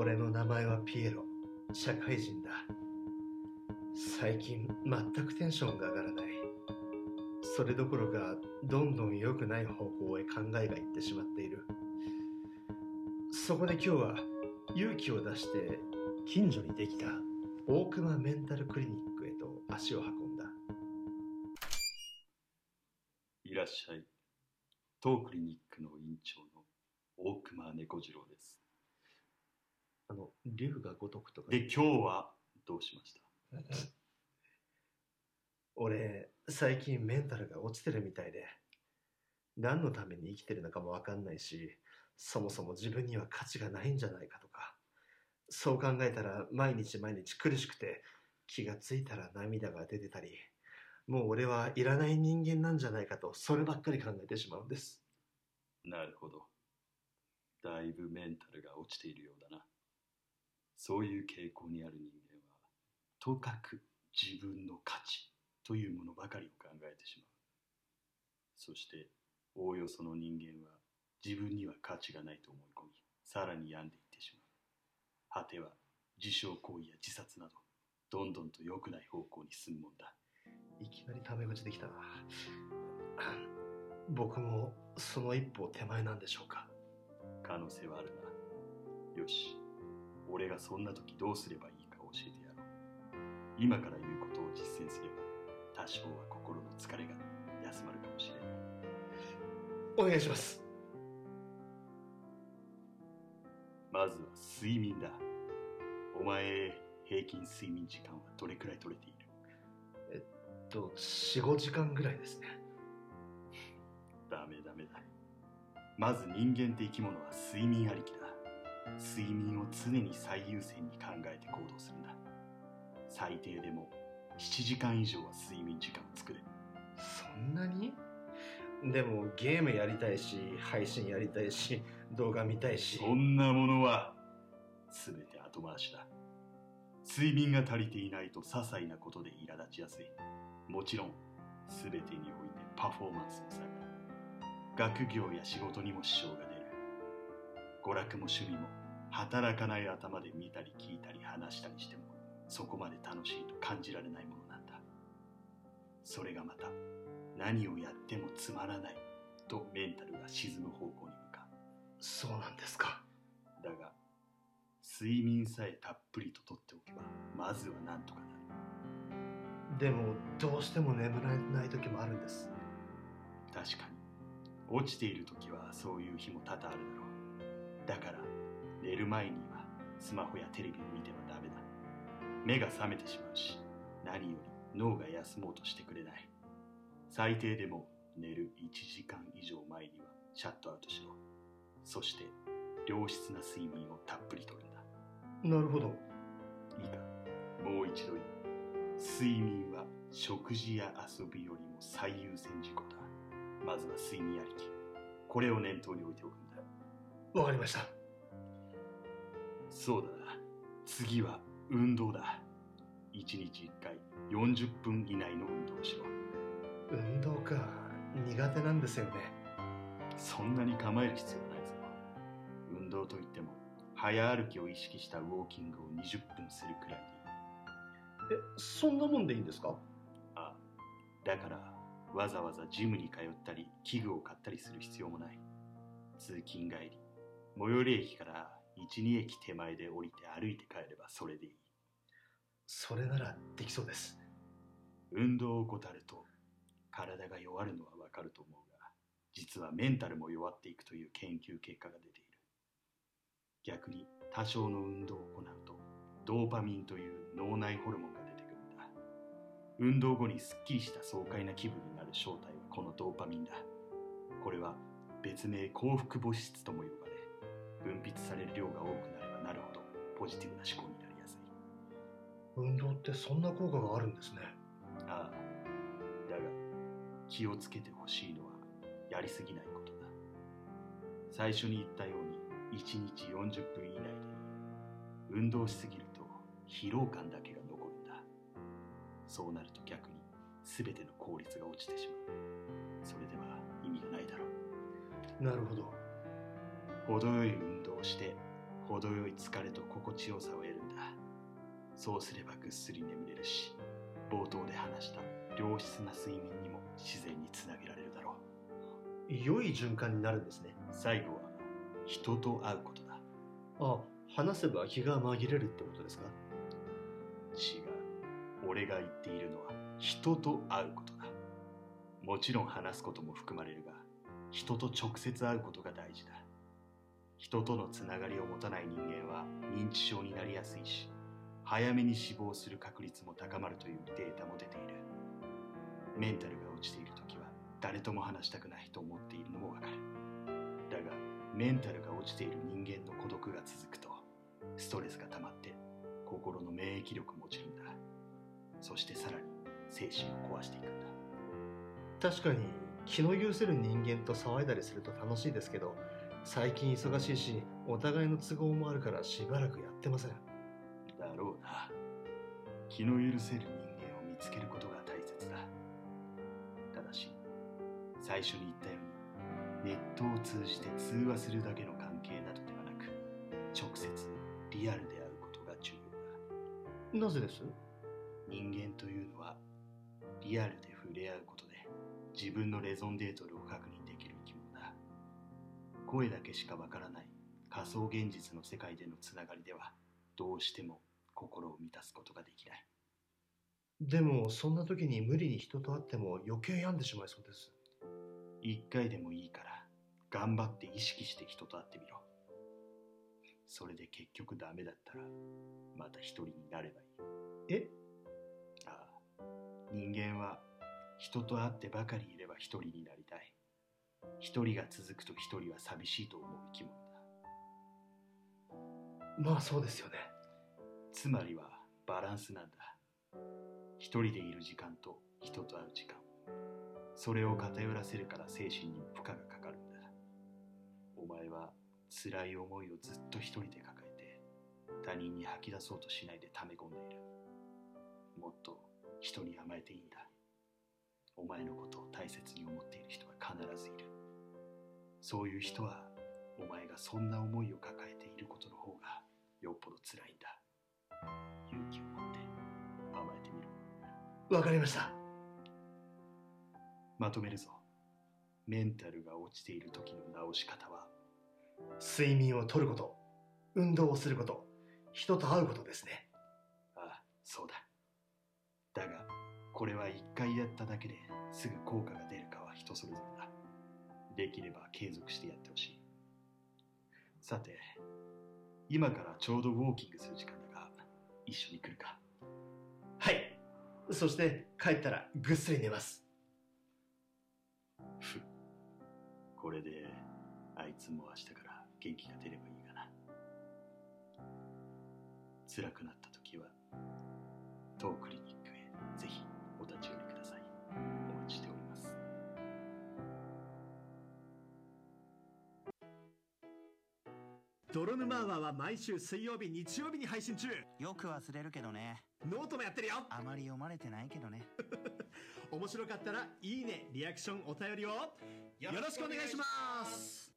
俺の名前はピエロ。社会人だ。最近全くテンションが上がらない。それどころかどんどん良くない方向へ考えがいってしまっている。そこで今日は勇気を出して近所にできた大熊メンタルクリニックへと足を運んだ。いらっしゃい。当クリニックの院長の大熊猫次郎です。あの竜が如くとかで、今日はどうしました？俺最近メンタルが落ちてるみたいで何のために生きてるのかも分かんないしそもそも自分には価値がないんじゃないかとかそう考えたら毎日毎日苦しくて気がついたら涙が出てたりもう俺はいらない人間なんじゃないかとそればっかり考えてしまうんですなるほど。だいぶメンタルが落ちているようだな。そういう傾向にある人間は、とかく自分の価値というものばかりを考えてしまう。そして、おおよその人間は自分には価値がないと思い込み、さらに病んでいってしまう。果ては自傷行為や自殺など、どんどんと良くない方向に進むもんだ。いきなりタメ口できたな 僕もその一歩手前なんでしょうか可能性はあるな。よし、俺がそんな時どうすればいいか教えてやろう。今から言うことを実践すれば、多少は心の疲れが休まるかもしれない。お願いしますまずは睡眠だ。お前、平均睡眠時間はどれくらい取れている？と45時間ぐらいですねダメダメだ。まず人間って生き物は睡眠ありきだ。睡眠を常に最優先に考えて行動するんだ。最低でも7時間以上は睡眠時間を作れ。そんなに？でもゲームやりたいし配信やりたいし動画見たいしそんなものは全て後回しだ。睡眠が足りていないと些細なことで苛立ちやすい。もちろん全てにおいてパフォーマンスも下がる。学業や仕事にも支障が出る。娯楽も趣味も働かない頭で見たり聞いたり話したりしてもそこまで楽しいと感じられないものなんだ。それがまた何をやってもつまらないとメンタルが沈む方向に向かう。そうなんですか。だが睡眠さえたっぷりととっておけばまずはなんとかなる。でもどうしても眠らない時もあるんです。確かに。落ちている時はそういう日も多々あるだろう。だから寝る前にはスマホやテレビを見てはダメだ。目が覚めてしまうし何より脳が休もうとしてくれない。最低でも寝る1時間以上前にはシャットアウトしろ。そして良質な睡眠をたっぷりとるんだ。なるほど。いいか？もう一度言う。睡眠は食事や遊びよりも最優先事項だ。まずは睡眠ありき。これを念頭に置いておくんだわかりましたそうだな。次は運動だ。1日1回40分以内の運動をしろ。運動か。苦手なんですよね。そんなに構える必要はないぞ。運動といっても早歩きを意識したウォーキングを20分するくらいでいい。えそんなもんでいいんですか？ああ。だからわざわざジムに通ったり器具を買ったりする必要もない。通勤帰り。最寄り駅から12駅手前で降りて歩いて帰ればそれでいい。それならできそうです。運動を怠ると体が弱るのはわかると思うが実はメンタルも弱っていくという研究結果が出ている。逆に多少の運動を行うとドーパミンという脳内ホルモンが出てくるんだ。運動後にすっきりした爽快な気分になる正体はこのドーパミンだ。これは別名幸福物質とも呼ばれ分泌される量が多くなればなるほどポジティブな思考になりやすい。運動ってそんな効果があるんですね。ああ。だが気をつけてほしいのはやりすぎないことだ。最初に言ったように1日40分以内で運動しすぎると疲労感だけが残るんだ。そうなると逆に全ての効率が落ちてしまう。それでは意味がないだろう。なるほど程よい運動をして程よい疲れと心地よさを得るんだ。そうすればぐっすり眠れるし冒頭で話した良質な睡眠にも自然につなげられるだろ良い循環になるんですね。う最後は人と会うことだ。あ話せば気が紛れるってことですか？違う。俺が言っているのは人と会うことだ。もちろん話すことも含まれるが人と直接会うことが大人とのつながりを持たない人間は認知症になりやすいし早めに死亡する確率も高まるというデータも出ている。メンタルが落ちている時は誰とも話したくないと思っているのもわかる。だがメンタルが落ちている人間の孤独が続くとストレスが溜まって心の免疫力も落ちるんだ。そしてさらに精神を壊していくんだ。確かに気の許せる人間と騒いだりすると楽しいですけど最近忙しいしお互いの都合もあるからしばらくやってません。だろうな。気の許せる人間を見つけることが大切だ。ただし最初に言ったようにネットを通じて通話するだけの関係などではなく直接リアルで会うことが重要だ。なぜです？人間というのはリアルで触れ合うことで自分のレゾンデートルを声だけしかわからない。仮想現実の世界でのつながりではどうしても心を満たすことができない。でもそんな時に無理に人と会っても余計病んでしまいそうです。一回でもいいから頑張って意識して人と会ってみろ。それで結局ダメだったらまた一人になればいい。え？ああ。人間は人と会ってばかりいれば一人になりたい一人が続くと一人は寂しいと思う生き物だ。まあそうですよね。つまりはバランスなんだ。一人でいる時間と人と会う時間。それを偏らせるから精神にも負荷がかかるんだ。お前は辛い思いをずっと一人で抱えて他人に吐き出そうとしないで溜め込んでいる。もっと人に甘えていいんだ。お前のことを大切に思っている人は必ずいるそういう人はお前がそんな思いを抱えていることの方がよっぽど辛いんだ。勇気を持って甘えてみろ。わかりました。まとめるぞ。メンタルが落ちている時の直し方は睡眠をとること運動をすること人と会うことですね。ああそうだ。だがこれは一回やっただけですぐ効果が出るかは人それぞれだできれば継続してやってほしい。さて今からちょうどウォーキングする時間だが一緒に来るか。はい。そして帰ったらぐっすり寝ます。ふ。これであいつも明日から元気が出ればいいがな。辛くなった時は当クリニックへぜひ。泥沼アワーは毎週水曜日日曜日に配信中。よく忘れるけどね。ノートもやってるよ。あまり読まれてないけどね。面白かったらいいねリアクションお便りを。よろしくお願いします